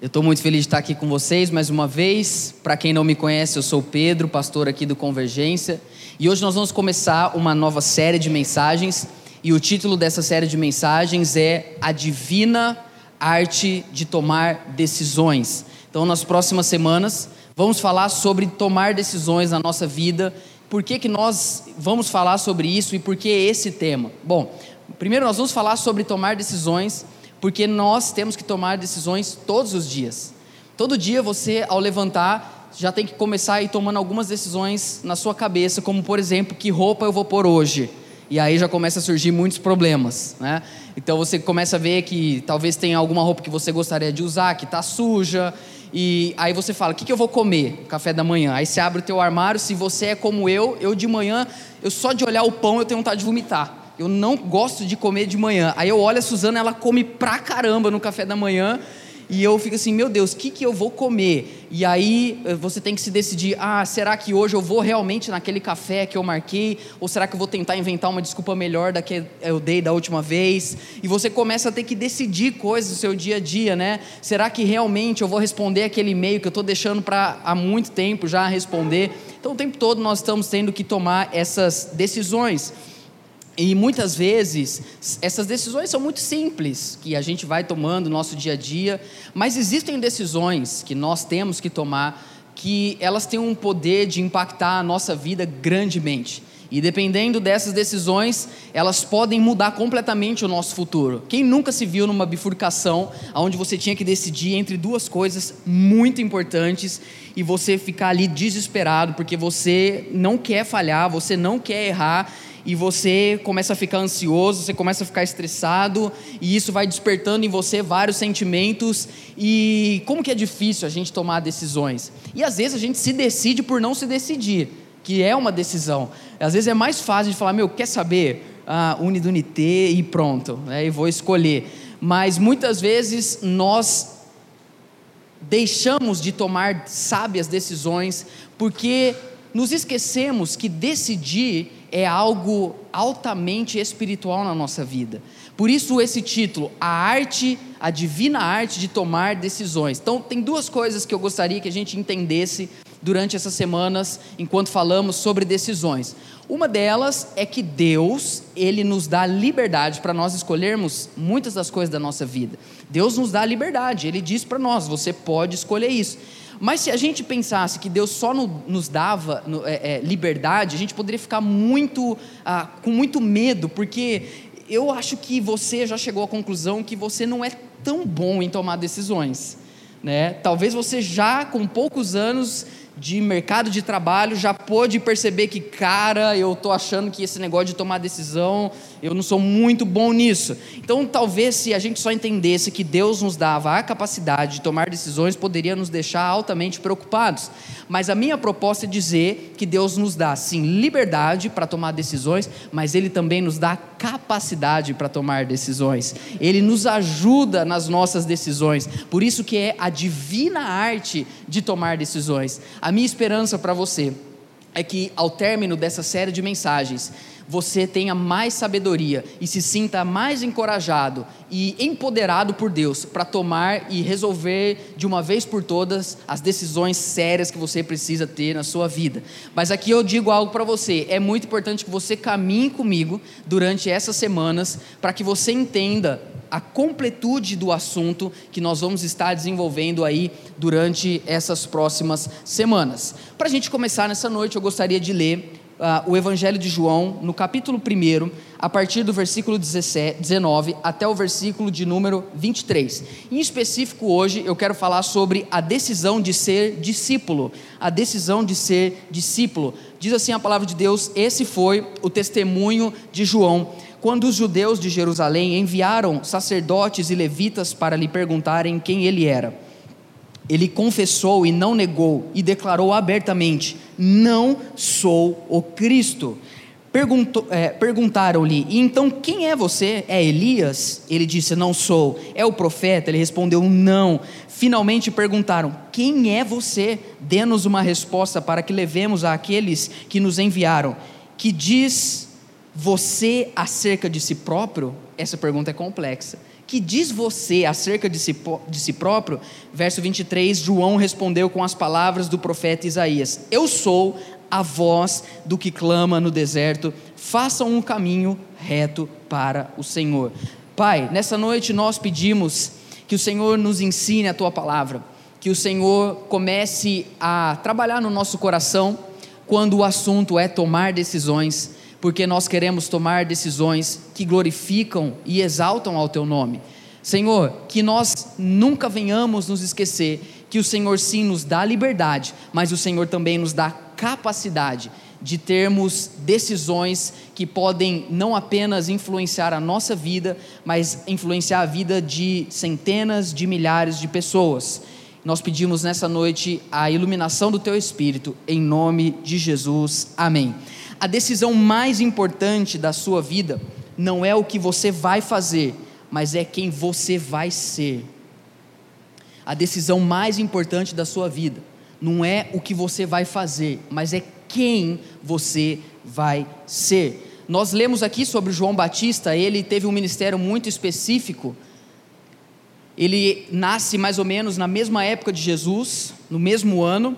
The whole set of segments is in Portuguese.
Eu estou muito feliz de estar aqui com vocês mais uma vez. Para quem não me conhece, eu sou Pedro, pastor aqui do Convergência. E hoje nós vamos começar uma nova série de mensagens. E o título dessa série de mensagens é A Divina Arte de Tomar Decisões. Então, nas próximas semanas, vamos falar sobre tomar decisões na nossa vida. Por que, que nós vamos falar sobre isso e por que esse tema? Bom, primeiro nós vamos falar sobre tomar decisões porque nós temos que tomar decisões todos os dias. Todo dia você, ao levantar, já tem que começar a ir tomando algumas decisões na sua cabeça, como por exemplo, que roupa eu vou pôr hoje. E aí já começa a surgir muitos problemas, né? Então você começa a ver que talvez tenha alguma roupa que você gostaria de usar, que está suja, e aí você fala, o que, que eu vou comer? Café da manhã. Aí você abre o teu armário, se você é como eu, eu de manhã, eu só de olhar o pão eu tenho vontade de vomitar eu não gosto de comer de manhã. Aí eu olho a Suzana, ela come pra caramba no café da manhã. E eu fico assim, meu Deus, o que, que eu vou comer? E aí eh, você tem que se decidir: ah, será que hoje eu vou realmente naquele café que eu marquei? Ou será que eu vou tentar inventar uma desculpa melhor da que eu dei da última vez? E você começa a ter que decidir coisas do seu dia a dia, né? Será que realmente eu vou responder aquele e-mail que eu estou deixando para há muito tempo já responder? Então o tempo todo nós estamos tendo que tomar essas decisões. E muitas vezes essas decisões são muito simples, que a gente vai tomando no nosso dia a dia, mas existem decisões que nós temos que tomar que elas têm um poder de impactar a nossa vida grandemente. E dependendo dessas decisões, elas podem mudar completamente o nosso futuro. Quem nunca se viu numa bifurcação onde você tinha que decidir entre duas coisas muito importantes e você ficar ali desesperado porque você não quer falhar, você não quer errar e você começa a ficar ansioso, você começa a ficar estressado, e isso vai despertando em você vários sentimentos. E como que é difícil a gente tomar decisões? E às vezes a gente se decide por não se decidir, que é uma decisão. Às vezes é mais fácil de falar, meu, quer saber? Ah, unidunité e pronto, né, e vou escolher. Mas muitas vezes nós deixamos de tomar sábias decisões porque nos esquecemos que decidir é algo altamente espiritual na nossa vida. Por isso esse título, a arte, a divina arte de tomar decisões. Então tem duas coisas que eu gostaria que a gente entendesse durante essas semanas, enquanto falamos sobre decisões. Uma delas é que Deus, ele nos dá liberdade para nós escolhermos muitas das coisas da nossa vida. Deus nos dá liberdade, ele diz para nós, você pode escolher isso. Mas se a gente pensasse que Deus só no, nos dava no, é, é, liberdade, a gente poderia ficar muito, ah, com muito medo, porque eu acho que você já chegou à conclusão que você não é tão bom em tomar decisões. Né? Talvez você já, com poucos anos, de mercado de trabalho já pôde perceber que, cara, eu estou achando que esse negócio de tomar decisão, eu não sou muito bom nisso. Então, talvez se a gente só entendesse que Deus nos dava a capacidade de tomar decisões, poderia nos deixar altamente preocupados. Mas a minha proposta é dizer que Deus nos dá, sim, liberdade para tomar decisões, mas Ele também nos dá capacidade para tomar decisões. Ele nos ajuda nas nossas decisões. Por isso que é a divina arte de tomar decisões. A minha esperança para você é que ao término dessa série de mensagens, você tenha mais sabedoria e se sinta mais encorajado e empoderado por Deus para tomar e resolver de uma vez por todas as decisões sérias que você precisa ter na sua vida. Mas aqui eu digo algo para você: é muito importante que você caminhe comigo durante essas semanas para que você entenda a completude do assunto que nós vamos estar desenvolvendo aí durante essas próximas semanas. Para a gente começar nessa noite, eu gostaria de ler uh, o Evangelho de João, no capítulo 1, a partir do versículo 17, 19 até o versículo de número 23. Em específico, hoje, eu quero falar sobre a decisão de ser discípulo. A decisão de ser discípulo. Diz assim a palavra de Deus: esse foi o testemunho de João quando os judeus de Jerusalém enviaram sacerdotes e levitas para lhe perguntarem quem ele era. Ele confessou e não negou, e declarou abertamente: Não sou o Cristo. É, Perguntaram-lhe: Então quem é você? É Elias? Ele disse: Não sou. É o profeta? Ele respondeu: Não. Finalmente perguntaram: Quem é você? Dê-nos uma resposta para que levemos àqueles que nos enviaram. Que diz você acerca de si próprio? Essa pergunta é complexa. Que diz você acerca de si, de si próprio? Verso 23, João respondeu com as palavras do profeta Isaías: Eu sou a voz do que clama no deserto, façam um caminho reto para o Senhor. Pai, nessa noite nós pedimos que o Senhor nos ensine a tua palavra, que o Senhor comece a trabalhar no nosso coração quando o assunto é tomar decisões porque nós queremos tomar decisões que glorificam e exaltam ao teu nome. Senhor, que nós nunca venhamos nos esquecer que o Senhor sim nos dá liberdade, mas o Senhor também nos dá capacidade de termos decisões que podem não apenas influenciar a nossa vida, mas influenciar a vida de centenas de milhares de pessoas. Nós pedimos nessa noite a iluminação do teu espírito, em nome de Jesus. Amém a decisão mais importante da sua vida não é o que você vai fazer, mas é quem você vai ser. A decisão mais importante da sua vida não é o que você vai fazer, mas é quem você vai ser. Nós lemos aqui sobre João Batista, ele teve um ministério muito específico. Ele nasce mais ou menos na mesma época de Jesus, no mesmo ano,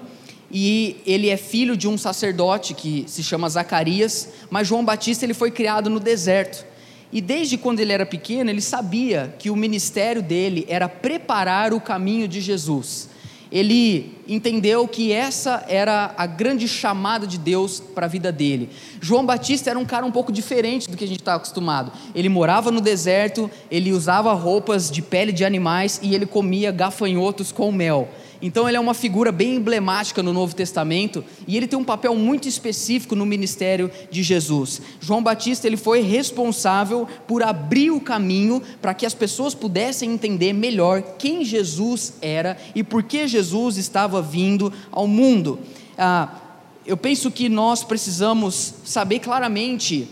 e ele é filho de um sacerdote que se chama Zacarias, mas João Batista ele foi criado no deserto. E desde quando ele era pequeno, ele sabia que o ministério dele era preparar o caminho de Jesus. Ele entendeu que essa era a grande chamada de Deus para a vida dele. João Batista era um cara um pouco diferente do que a gente está acostumado. Ele morava no deserto, ele usava roupas de pele de animais e ele comia gafanhotos com mel. Então ele é uma figura bem emblemática no Novo Testamento e ele tem um papel muito específico no ministério de Jesus. João Batista ele foi responsável por abrir o caminho para que as pessoas pudessem entender melhor quem Jesus era e por que Jesus estava vindo ao mundo. Ah, eu penso que nós precisamos saber claramente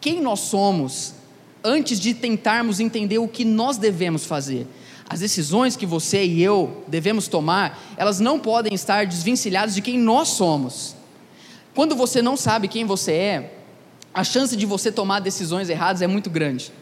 quem nós somos antes de tentarmos entender o que nós devemos fazer. As decisões que você e eu devemos tomar, elas não podem estar desvencilhadas de quem nós somos. Quando você não sabe quem você é, a chance de você tomar decisões erradas é muito grande.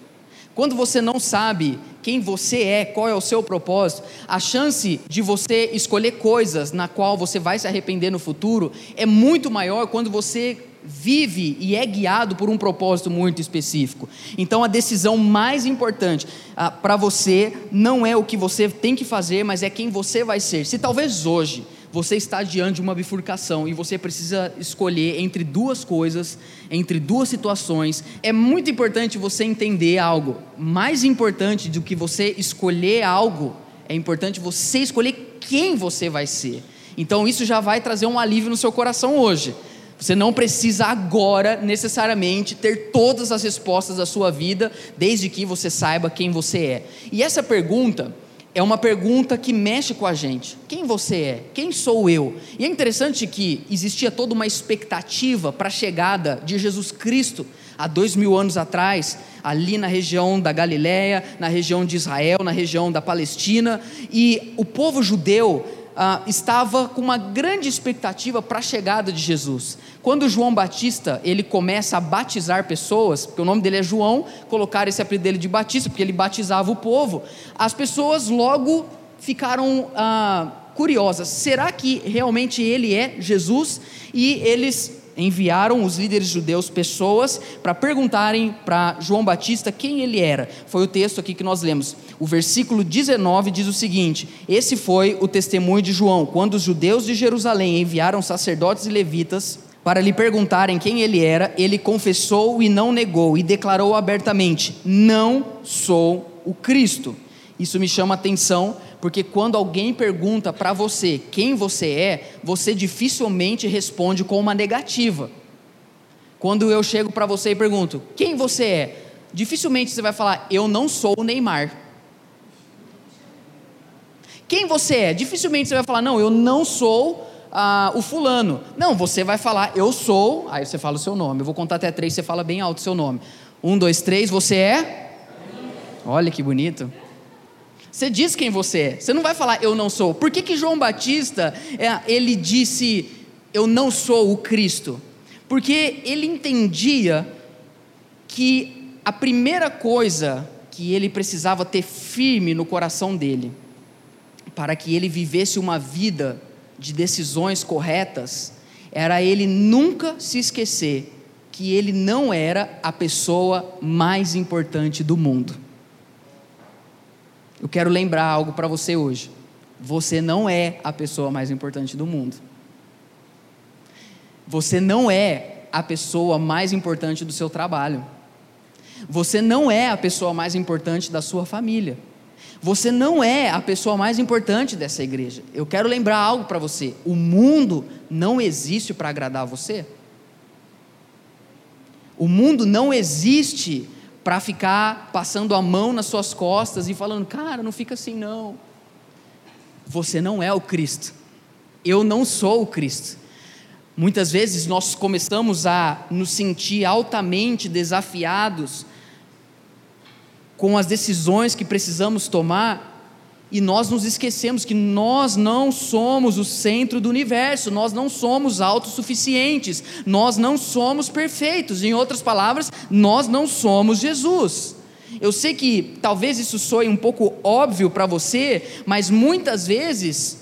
Quando você não sabe quem você é, qual é o seu propósito, a chance de você escolher coisas na qual você vai se arrepender no futuro é muito maior quando você vive e é guiado por um propósito muito específico. Então a decisão mais importante ah, para você não é o que você tem que fazer, mas é quem você vai ser. Se talvez hoje você está diante de uma bifurcação e você precisa escolher entre duas coisas, entre duas situações, é muito importante você entender algo. Mais importante do que você escolher algo, é importante você escolher quem você vai ser. Então isso já vai trazer um alívio no seu coração hoje. Você não precisa agora necessariamente ter todas as respostas da sua vida, desde que você saiba quem você é. E essa pergunta é uma pergunta que mexe com a gente. Quem você é? Quem sou eu? E é interessante que existia toda uma expectativa para a chegada de Jesus Cristo há dois mil anos atrás, ali na região da Galiléia, na região de Israel, na região da Palestina, e o povo judeu ah, estava com uma grande expectativa para a chegada de Jesus. Quando João Batista ele começa a batizar pessoas, porque o nome dele é João, colocaram esse apelido dele de Batista, porque ele batizava o povo, as pessoas logo ficaram ah, curiosas: será que realmente ele é Jesus? E eles enviaram os líderes judeus pessoas para perguntarem para João Batista quem ele era. Foi o texto aqui que nós lemos. O versículo 19 diz o seguinte: Esse foi o testemunho de João, quando os judeus de Jerusalém enviaram sacerdotes e levitas para lhe perguntarem quem ele era, ele confessou e não negou e declarou abertamente: Não sou o Cristo. Isso me chama atenção porque quando alguém pergunta para você quem você é, você dificilmente responde com uma negativa. Quando eu chego para você e pergunto quem você é, dificilmente você vai falar eu não sou o Neymar. Quem você é? Dificilmente você vai falar não, eu não sou ah, o fulano. Não, você vai falar eu sou. Aí você fala o seu nome. Eu vou contar até três, você fala bem alto o seu nome. Um, dois, três. Você é? Olha que bonito. Você diz quem você é. Você não vai falar eu não sou. Por que, que João Batista é, ele disse eu não sou o Cristo? Porque ele entendia que a primeira coisa que ele precisava ter firme no coração dele, para que ele vivesse uma vida de decisões corretas, era ele nunca se esquecer que ele não era a pessoa mais importante do mundo. Eu quero lembrar algo para você hoje. Você não é a pessoa mais importante do mundo. Você não é a pessoa mais importante do seu trabalho. Você não é a pessoa mais importante da sua família. Você não é a pessoa mais importante dessa igreja. Eu quero lembrar algo para você: o mundo não existe para agradar você. O mundo não existe para ficar passando a mão nas suas costas e falando, cara, não fica assim não. Você não é o Cristo. Eu não sou o Cristo. Muitas vezes nós começamos a nos sentir altamente desafiados com as decisões que precisamos tomar e nós nos esquecemos que nós não somos o centro do universo, nós não somos autossuficientes, nós não somos perfeitos. Em outras palavras, nós não somos Jesus. Eu sei que talvez isso soe um pouco óbvio para você, mas muitas vezes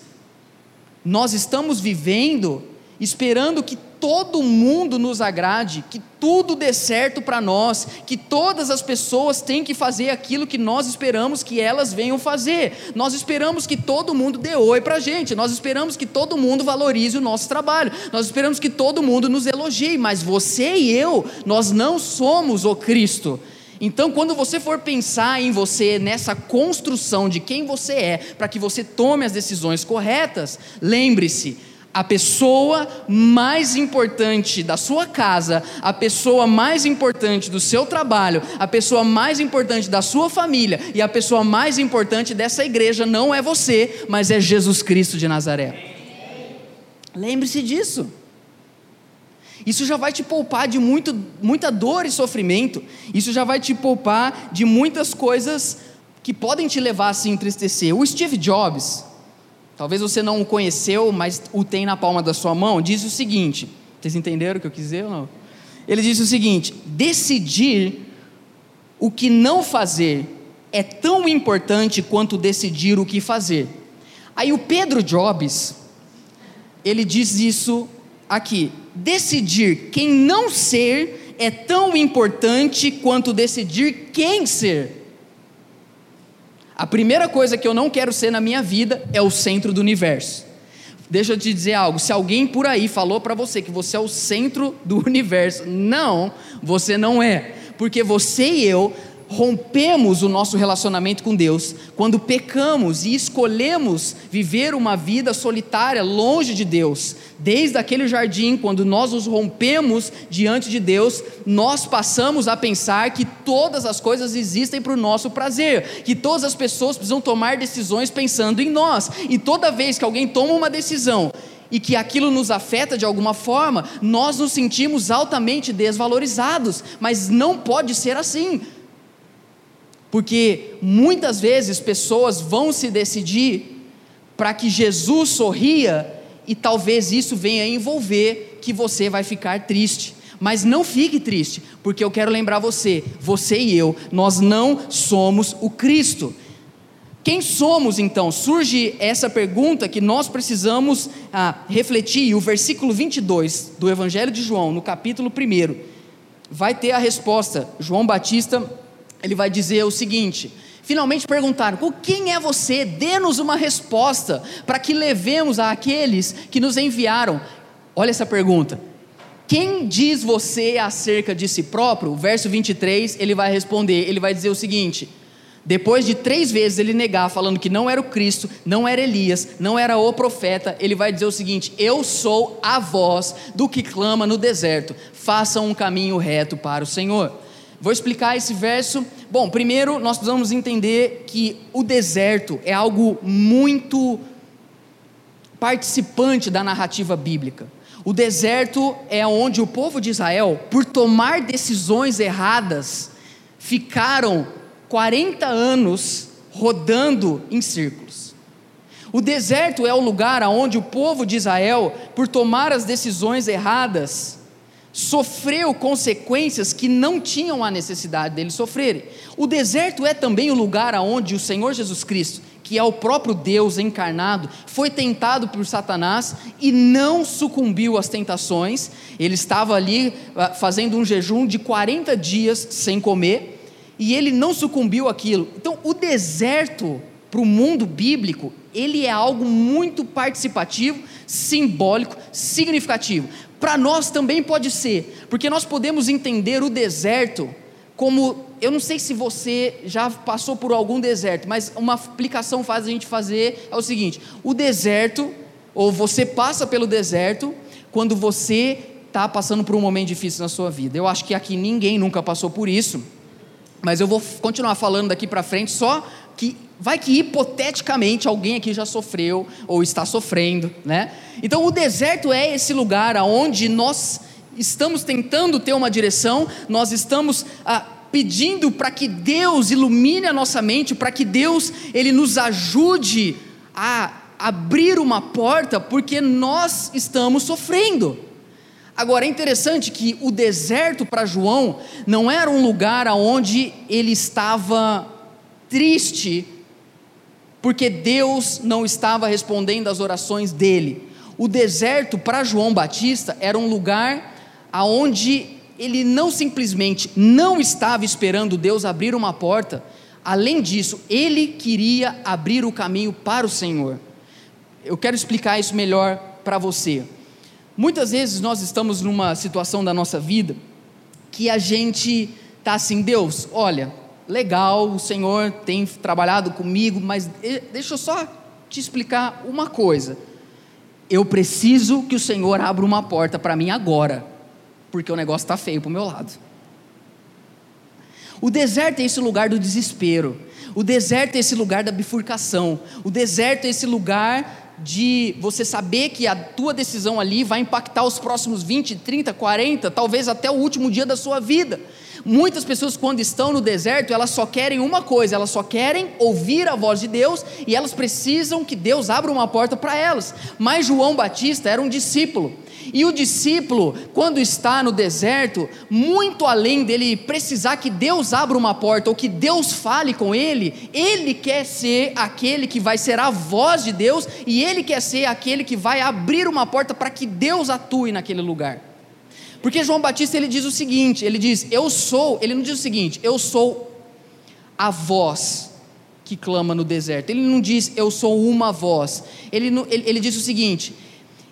nós estamos vivendo esperando que todo mundo nos agrade, que tudo dê certo para nós, que todas as pessoas têm que fazer aquilo que nós esperamos que elas venham fazer. Nós esperamos que todo mundo dê oi para a gente, nós esperamos que todo mundo valorize o nosso trabalho, nós esperamos que todo mundo nos elogie, mas você e eu, nós não somos o Cristo. Então, quando você for pensar em você, nessa construção de quem você é, para que você tome as decisões corretas, lembre-se, a pessoa mais importante da sua casa, a pessoa mais importante do seu trabalho, a pessoa mais importante da sua família e a pessoa mais importante dessa igreja não é você, mas é Jesus Cristo de Nazaré. Lembre-se disso. Isso já vai te poupar de muito, muita dor e sofrimento. Isso já vai te poupar de muitas coisas que podem te levar a se entristecer. O Steve Jobs, talvez você não o conheceu, mas o tem na palma da sua mão, diz o seguinte: vocês entenderam o que eu quis dizer ou não? Ele diz o seguinte: decidir o que não fazer é tão importante quanto decidir o que fazer. Aí o Pedro Jobs, ele diz isso aqui: decidir quem não ser é tão importante quanto decidir quem ser. A primeira coisa que eu não quero ser na minha vida é o centro do universo. Deixa eu te dizer algo: se alguém por aí falou para você que você é o centro do universo, não, você não é, porque você e eu rompemos o nosso relacionamento com Deus, quando pecamos e escolhemos viver uma vida solitária, longe de Deus, desde aquele jardim, quando nós nos rompemos diante de Deus, nós passamos a pensar que todas as coisas existem para o nosso prazer, que todas as pessoas precisam tomar decisões pensando em nós, e toda vez que alguém toma uma decisão e que aquilo nos afeta de alguma forma, nós nos sentimos altamente desvalorizados, mas não pode ser assim. Porque muitas vezes pessoas vão se decidir para que Jesus sorria e talvez isso venha envolver que você vai ficar triste. Mas não fique triste, porque eu quero lembrar você, você e eu, nós não somos o Cristo. Quem somos então? Surge essa pergunta que nós precisamos ah, refletir, e o versículo 22 do Evangelho de João, no capítulo 1, vai ter a resposta. João Batista ele vai dizer o seguinte: finalmente perguntaram: quem é você? Dê-nos uma resposta para que levemos àqueles que nos enviaram. Olha essa pergunta. Quem diz você acerca de si próprio? Verso 23, ele vai responder: ele vai dizer o seguinte. Depois de três vezes ele negar, falando que não era o Cristo, não era Elias, não era o profeta, ele vai dizer o seguinte: Eu sou a voz do que clama no deserto, façam um caminho reto para o Senhor. Vou explicar esse verso. Bom, primeiro nós precisamos entender que o deserto é algo muito participante da narrativa bíblica. O deserto é onde o povo de Israel, por tomar decisões erradas, ficaram 40 anos rodando em círculos. O deserto é o lugar onde o povo de Israel, por tomar as decisões erradas, sofreu consequências que não tinham a necessidade deles sofrerem. O deserto é também o lugar aonde o Senhor Jesus Cristo, que é o próprio Deus encarnado, foi tentado por Satanás e não sucumbiu às tentações. Ele estava ali ah, fazendo um jejum de 40 dias sem comer e ele não sucumbiu àquilo. Então, o deserto para o mundo bíblico, ele é algo muito participativo, simbólico, significativo. Para nós também pode ser, porque nós podemos entender o deserto como, eu não sei se você já passou por algum deserto, mas uma aplicação faz a gente fazer é o seguinte: o deserto, ou você passa pelo deserto, quando você está passando por um momento difícil na sua vida. Eu acho que aqui ninguém nunca passou por isso, mas eu vou continuar falando daqui para frente só que vai que hipoteticamente alguém aqui já sofreu ou está sofrendo, né? Então o deserto é esse lugar aonde nós estamos tentando ter uma direção, nós estamos ah, pedindo para que Deus ilumine a nossa mente, para que Deus ele nos ajude a abrir uma porta, porque nós estamos sofrendo. Agora é interessante que o deserto para João não era um lugar aonde ele estava triste porque Deus não estava respondendo às orações dele. O deserto para João Batista era um lugar aonde ele não simplesmente não estava esperando Deus abrir uma porta, além disso, ele queria abrir o caminho para o Senhor. Eu quero explicar isso melhor para você. Muitas vezes nós estamos numa situação da nossa vida que a gente está assim, Deus, olha, legal, o Senhor tem trabalhado comigo, mas deixa eu só te explicar uma coisa. Eu preciso que o Senhor abra uma porta para mim agora, porque o negócio está feio para o meu lado. O deserto é esse lugar do desespero. O deserto é esse lugar da bifurcação. O deserto é esse lugar de você saber que a tua decisão ali vai impactar os próximos 20, 30, 40, talvez até o último dia da sua vida. Muitas pessoas, quando estão no deserto, elas só querem uma coisa, elas só querem ouvir a voz de Deus e elas precisam que Deus abra uma porta para elas. Mas João Batista era um discípulo. E o discípulo, quando está no deserto, muito além dele precisar que Deus abra uma porta ou que Deus fale com ele, ele quer ser aquele que vai ser a voz de Deus e ele quer ser aquele que vai abrir uma porta para que Deus atue naquele lugar. Porque João Batista ele diz o seguinte: ele diz, eu sou, ele não diz o seguinte, eu sou a voz que clama no deserto. Ele não diz, eu sou uma voz. Ele, ele, ele diz o seguinte: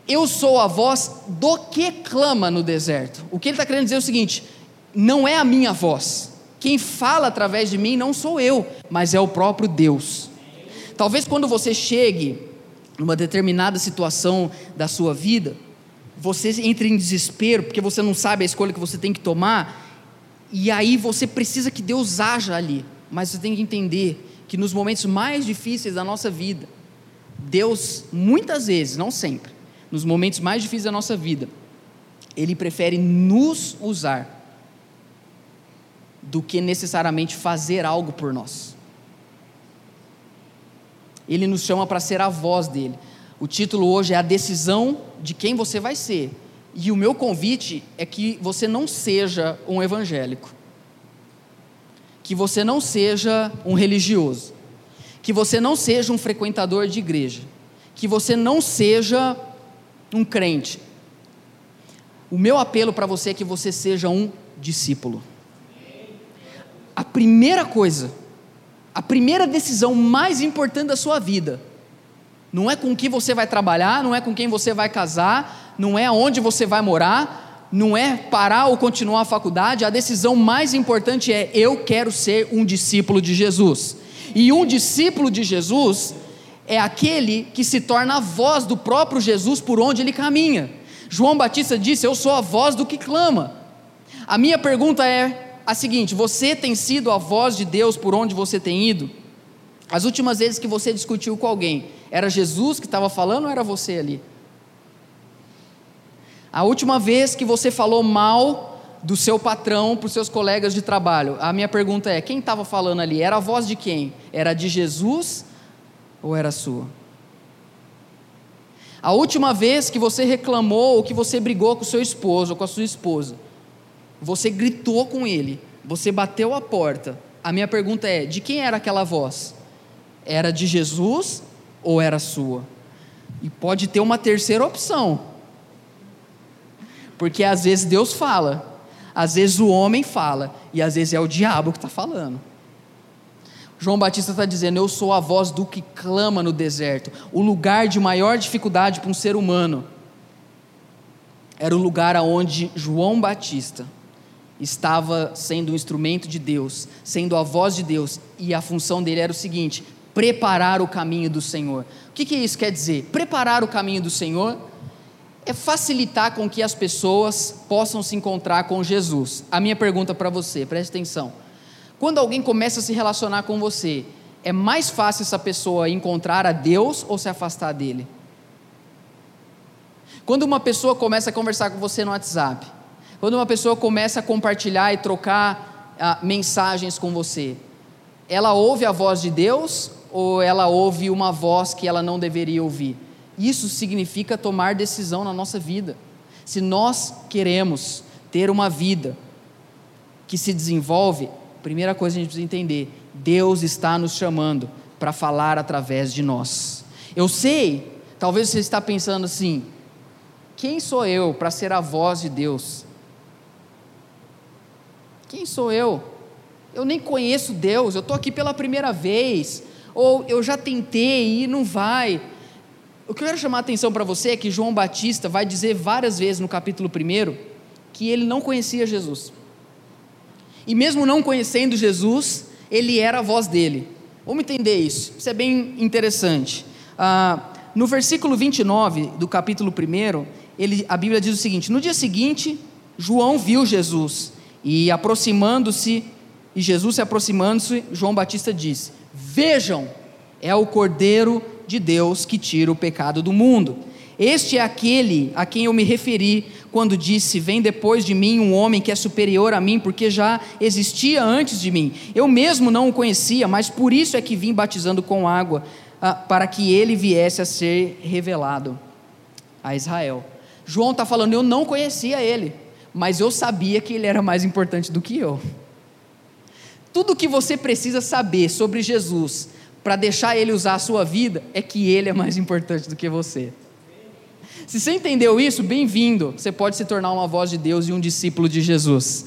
eu sou a voz do que clama no deserto. O que ele está querendo dizer é o seguinte: não é a minha voz. Quem fala através de mim não sou eu, mas é o próprio Deus. Talvez quando você chegue numa determinada situação da sua vida, você entra em desespero porque você não sabe a escolha que você tem que tomar, e aí você precisa que Deus haja ali. Mas você tem que entender que nos momentos mais difíceis da nossa vida, Deus, muitas vezes, não sempre, nos momentos mais difíceis da nossa vida, Ele prefere nos usar do que necessariamente fazer algo por nós. Ele nos chama para ser a voz dele. O título hoje é A Decisão de Quem Você Vai Ser. E o meu convite é que você não seja um evangélico, que você não seja um religioso, que você não seja um frequentador de igreja, que você não seja um crente. O meu apelo para você é que você seja um discípulo. A primeira coisa, a primeira decisão mais importante da sua vida não é com quem você vai trabalhar, não é com quem você vai casar, não é onde você vai morar, não é parar ou continuar a faculdade. A decisão mais importante é: eu quero ser um discípulo de Jesus. E um discípulo de Jesus é aquele que se torna a voz do próprio Jesus por onde ele caminha. João Batista disse: Eu sou a voz do que clama. A minha pergunta é a seguinte: você tem sido a voz de Deus por onde você tem ido? As últimas vezes que você discutiu com alguém, era Jesus que estava falando ou era você ali? A última vez que você falou mal do seu patrão para os seus colegas de trabalho, a minha pergunta é: quem estava falando ali? Era a voz de quem? Era de Jesus ou era sua? A última vez que você reclamou ou que você brigou com o seu esposo ou com a sua esposa, você gritou com ele, você bateu a porta. A minha pergunta é: de quem era aquela voz? Era de Jesus ou era sua? E pode ter uma terceira opção. Porque às vezes Deus fala, às vezes o homem fala, e às vezes é o diabo que está falando. João Batista está dizendo: Eu sou a voz do que clama no deserto. O lugar de maior dificuldade para um ser humano era o lugar aonde João Batista estava sendo um instrumento de Deus, sendo a voz de Deus, e a função dele era o seguinte: preparar o caminho do Senhor. O que, que isso quer dizer? Preparar o caminho do Senhor é facilitar com que as pessoas possam se encontrar com Jesus. A minha pergunta para você, preste atenção. Quando alguém começa a se relacionar com você, é mais fácil essa pessoa encontrar a Deus ou se afastar dele? Quando uma pessoa começa a conversar com você no WhatsApp, quando uma pessoa começa a compartilhar e trocar ah, mensagens com você, ela ouve a voz de Deus ou ela ouve uma voz que ela não deveria ouvir? Isso significa tomar decisão na nossa vida. Se nós queremos ter uma vida que se desenvolve, primeira coisa a gente precisa entender: Deus está nos chamando para falar através de nós. Eu sei, talvez você está pensando assim: quem sou eu para ser a voz de Deus? Quem sou eu? Eu nem conheço Deus, eu estou aqui pela primeira vez, ou eu já tentei e não vai. O que eu quero chamar a atenção para você é que João Batista vai dizer várias vezes no capítulo 1 que ele não conhecia Jesus. E mesmo não conhecendo Jesus, ele era a voz dele. Vamos entender isso, isso é bem interessante. Ah, no versículo 29 do capítulo 1, ele, a Bíblia diz o seguinte: No dia seguinte, João viu Jesus e aproximando-se, e Jesus se aproximando-se, João Batista disse: Vejam, é o Cordeiro de Deus que tira o pecado do mundo. Este é aquele a quem eu me referi quando disse: Vem depois de mim um homem que é superior a mim, porque já existia antes de mim. Eu mesmo não o conhecia, mas por isso é que vim batizando com água, ah, para que ele viesse a ser revelado a Israel. João está falando: Eu não conhecia ele, mas eu sabia que ele era mais importante do que eu. Tudo que você precisa saber sobre Jesus para deixar ele usar a sua vida é que ele é mais importante do que você. Se você entendeu isso, bem-vindo. Você pode se tornar uma voz de Deus e um discípulo de Jesus.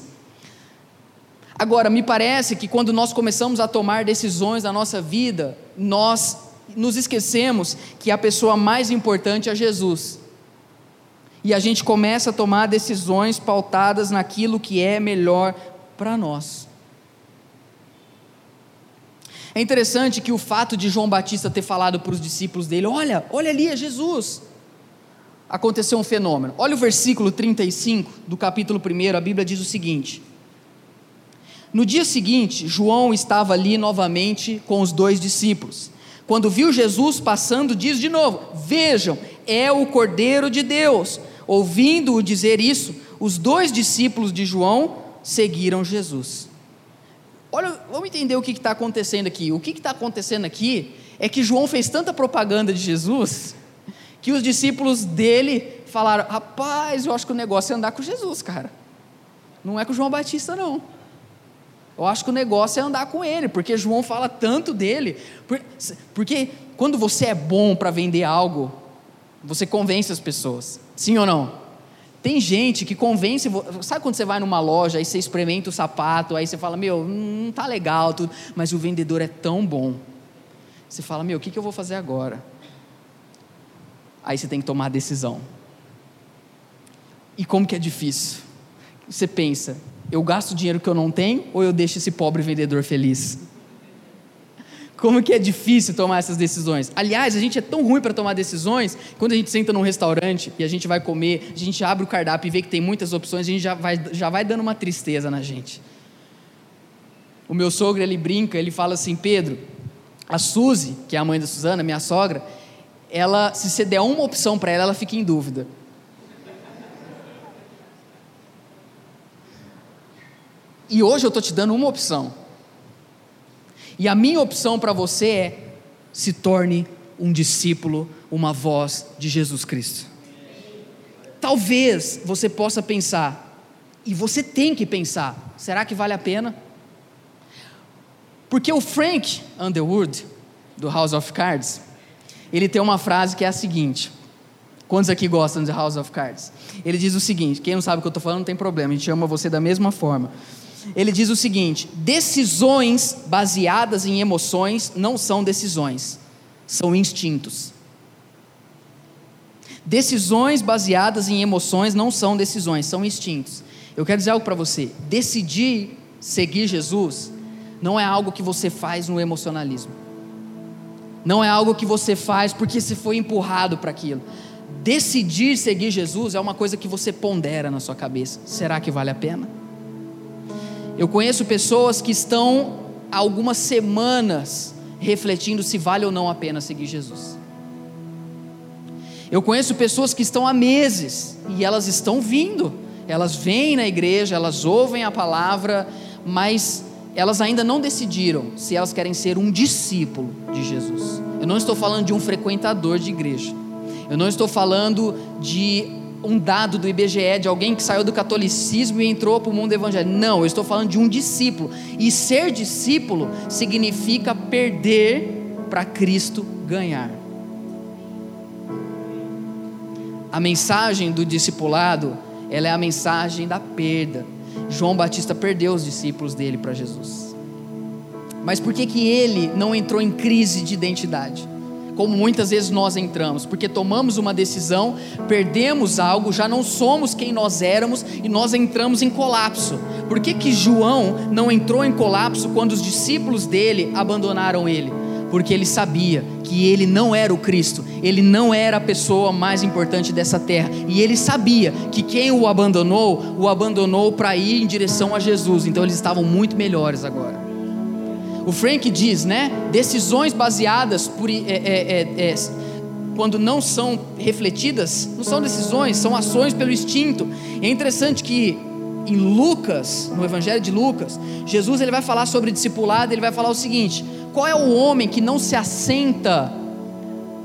Agora, me parece que quando nós começamos a tomar decisões na nossa vida, nós nos esquecemos que a pessoa mais importante é Jesus. E a gente começa a tomar decisões pautadas naquilo que é melhor para nós. É interessante que o fato de João Batista ter falado para os discípulos dele: Olha, olha ali, é Jesus aconteceu um fenômeno. Olha o versículo 35 do capítulo 1, a Bíblia diz o seguinte: No dia seguinte, João estava ali novamente com os dois discípulos. Quando viu Jesus passando, diz de novo: Vejam, é o Cordeiro de Deus. Ouvindo-o dizer isso, os dois discípulos de João seguiram Jesus. Olha, vamos entender o que está acontecendo aqui. O que está acontecendo aqui é que João fez tanta propaganda de Jesus que os discípulos dele falaram: Rapaz, eu acho que o negócio é andar com Jesus, cara. Não é com João Batista, não. Eu acho que o negócio é andar com ele, porque João fala tanto dele. Porque quando você é bom para vender algo, você convence as pessoas. Sim ou não? Tem gente que convence. Sabe quando você vai numa loja, aí você experimenta o sapato, aí você fala: Meu, não tá legal, tudo, mas o vendedor é tão bom. Você fala: Meu, o que, que eu vou fazer agora? aí você tem que tomar a decisão. E como que é difícil? Você pensa, eu gasto dinheiro que eu não tenho ou eu deixo esse pobre vendedor feliz? Como que é difícil tomar essas decisões? Aliás, a gente é tão ruim para tomar decisões, quando a gente senta num restaurante e a gente vai comer, a gente abre o cardápio e vê que tem muitas opções, a gente já vai, já vai dando uma tristeza na gente. O meu sogro, ele brinca, ele fala assim, Pedro, a Suzy, que é a mãe da Suzana, minha sogra, ela, se você der uma opção para ela, ela fica em dúvida. E hoje eu estou te dando uma opção. E a minha opção para você é: se torne um discípulo, uma voz de Jesus Cristo. Talvez você possa pensar, e você tem que pensar: será que vale a pena? Porque o Frank Underwood, do House of Cards, ele tem uma frase que é a seguinte: Quantos aqui gostam de House of Cards? Ele diz o seguinte: quem não sabe o que eu estou falando, não tem problema, a gente ama você da mesma forma. Ele diz o seguinte: decisões baseadas em emoções não são decisões, são instintos. Decisões baseadas em emoções não são decisões, são instintos. Eu quero dizer algo para você: decidir seguir Jesus não é algo que você faz no emocionalismo. Não é algo que você faz porque você foi empurrado para aquilo. Decidir seguir Jesus é uma coisa que você pondera na sua cabeça. Será que vale a pena? Eu conheço pessoas que estão há algumas semanas refletindo se vale ou não a pena seguir Jesus. Eu conheço pessoas que estão há meses e elas estão vindo, elas vêm na igreja, elas ouvem a palavra, mas elas ainda não decidiram se elas querem ser um discípulo de Jesus. Eu não estou falando de um frequentador de igreja, eu não estou falando de um dado do IBGE de alguém que saiu do catolicismo e entrou para o mundo evangélico. Não, eu estou falando de um discípulo. E ser discípulo significa perder para Cristo ganhar. A mensagem do discipulado, ela é a mensagem da perda. João Batista perdeu os discípulos dele para Jesus. Mas por que que ele não entrou em crise de identidade? Como muitas vezes nós entramos, porque tomamos uma decisão, perdemos algo, já não somos quem nós éramos e nós entramos em colapso. Por que, que João não entrou em colapso quando os discípulos dele abandonaram ele? Porque ele sabia que ele não era o Cristo, ele não era a pessoa mais importante dessa terra, e ele sabia que quem o abandonou, o abandonou para ir em direção a Jesus, então eles estavam muito melhores agora. O Frank diz, né? Decisões baseadas por. É, é, é, é, quando não são refletidas, não são decisões, são ações pelo instinto. É interessante que em Lucas, no Evangelho de Lucas, Jesus ele vai falar sobre discipulado, ele vai falar o seguinte: qual é o homem que não se assenta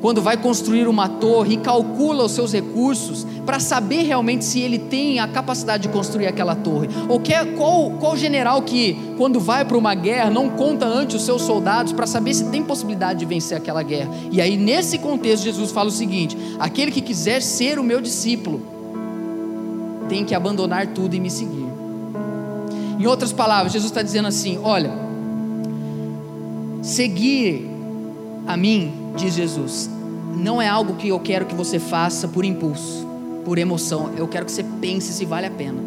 quando vai construir uma torre e calcula os seus recursos para saber realmente se ele tem a capacidade de construir aquela torre? Ou quer, qual, qual general que, quando vai para uma guerra, não conta antes os seus soldados para saber se tem possibilidade de vencer aquela guerra? E aí, nesse contexto, Jesus fala o seguinte: aquele que quiser ser o meu discípulo tem que abandonar tudo e me seguir. Em outras palavras, Jesus está dizendo assim: olha, seguir a mim diz Jesus, não é algo que eu quero que você faça por impulso, por emoção. Eu quero que você pense se vale a pena.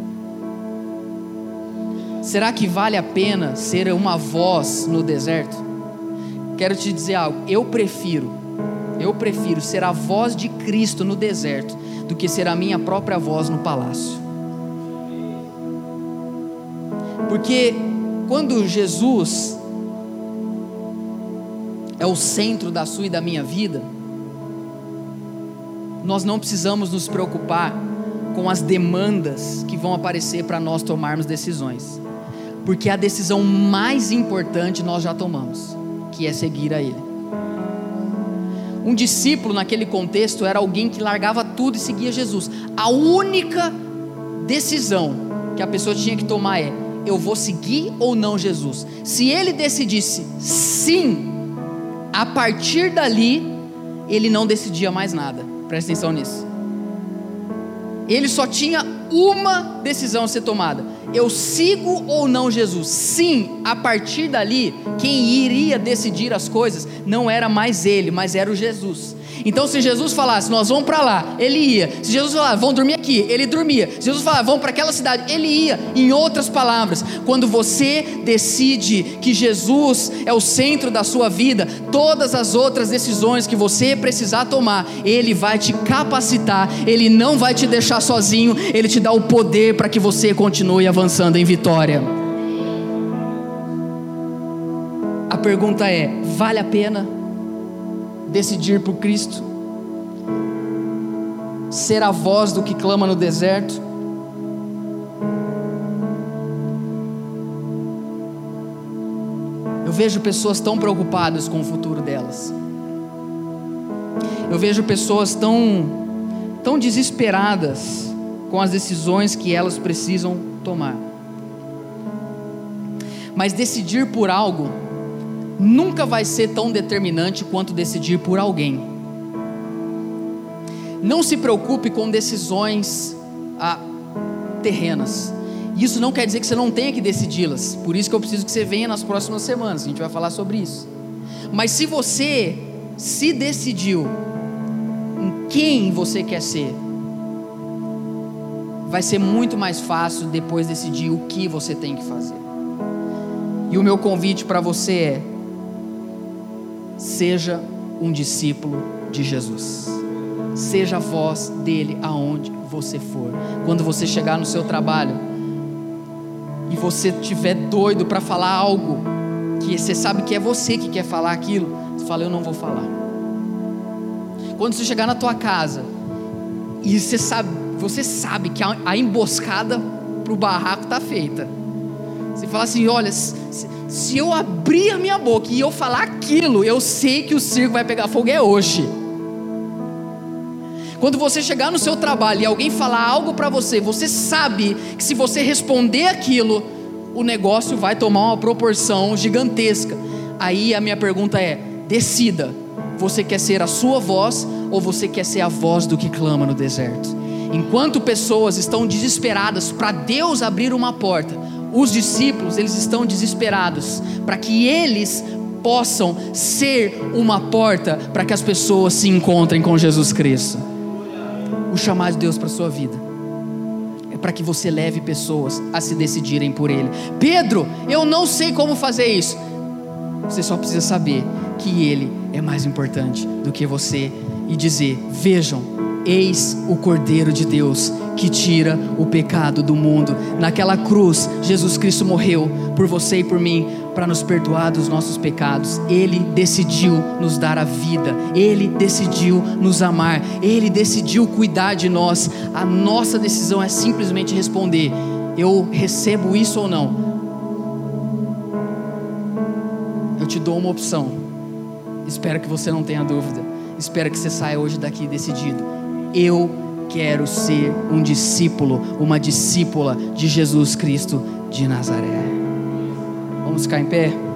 Será que vale a pena ser uma voz no deserto? Quero te dizer algo. Eu prefiro, eu prefiro ser a voz de Cristo no deserto do que ser a minha própria voz no palácio. Porque quando Jesus é o centro da sua e da minha vida, nós não precisamos nos preocupar com as demandas que vão aparecer para nós tomarmos decisões, porque a decisão mais importante nós já tomamos, que é seguir a Ele. Um discípulo naquele contexto era alguém que largava tudo e seguia Jesus. A única decisão que a pessoa tinha que tomar é: eu vou seguir ou não Jesus? Se ele decidisse sim, a partir dali, ele não decidia mais nada. Presta atenção nisso. Ele só tinha uma decisão a ser tomada: eu sigo ou não Jesus? Sim, a partir dali, quem iria decidir as coisas não era mais ele, mas era o Jesus. Então, se Jesus falasse, nós vamos para lá, ele ia. Se Jesus falasse, vão dormir aqui, ele dormia. Se Jesus falasse, vamos para aquela cidade, ele ia. Em outras palavras, quando você decide que Jesus é o centro da sua vida, todas as outras decisões que você precisar tomar, ele vai te capacitar, ele não vai te deixar sozinho, ele te dá o poder para que você continue avançando em vitória. A pergunta é: vale a pena? Decidir por Cristo, ser a voz do que clama no deserto. Eu vejo pessoas tão preocupadas com o futuro delas. Eu vejo pessoas tão, tão desesperadas com as decisões que elas precisam tomar. Mas decidir por algo nunca vai ser tão determinante quanto decidir por alguém. Não se preocupe com decisões ah, terrenas. Isso não quer dizer que você não tenha que decidi-las. Por isso que eu preciso que você venha nas próximas semanas. A gente vai falar sobre isso. Mas se você se decidiu em quem você quer ser, vai ser muito mais fácil depois decidir o que você tem que fazer. E o meu convite para você é: seja um discípulo de Jesus. Seja a voz dele aonde você for. Quando você chegar no seu trabalho e você estiver doido para falar algo que você sabe que é você que quer falar aquilo, você fala eu não vou falar. Quando você chegar na tua casa e você sabe, você sabe que a, emboscada pro barraco tá feita. Você fala assim, olha, se, se eu abrir a minha boca e eu falar aquilo, eu sei que o circo vai pegar fogo é hoje. Quando você chegar no seu trabalho e alguém falar algo para você, você sabe que se você responder aquilo, o negócio vai tomar uma proporção gigantesca. Aí a minha pergunta é: decida, você quer ser a sua voz ou você quer ser a voz do que clama no deserto? Enquanto pessoas estão desesperadas para Deus abrir uma porta, os discípulos, eles estão desesperados para que eles possam ser uma porta para que as pessoas se encontrem com Jesus Cristo o chamado de Deus para sua vida. É para que você leve pessoas a se decidirem por Ele. Pedro, eu não sei como fazer isso. Você só precisa saber que Ele é mais importante do que você e dizer: Vejam, eis o Cordeiro de Deus que tira o pecado do mundo. Naquela cruz, Jesus Cristo morreu por você e por mim para nos perdoar dos nossos pecados. Ele decidiu nos dar a vida, ele decidiu nos amar, ele decidiu cuidar de nós. A nossa decisão é simplesmente responder: eu recebo isso ou não? Eu te dou uma opção. Espero que você não tenha dúvida. Espero que você saia hoje daqui decidido. Eu quero ser um discípulo, uma discípula de Jesus Cristo de Nazaré. Vamos ficar em pé?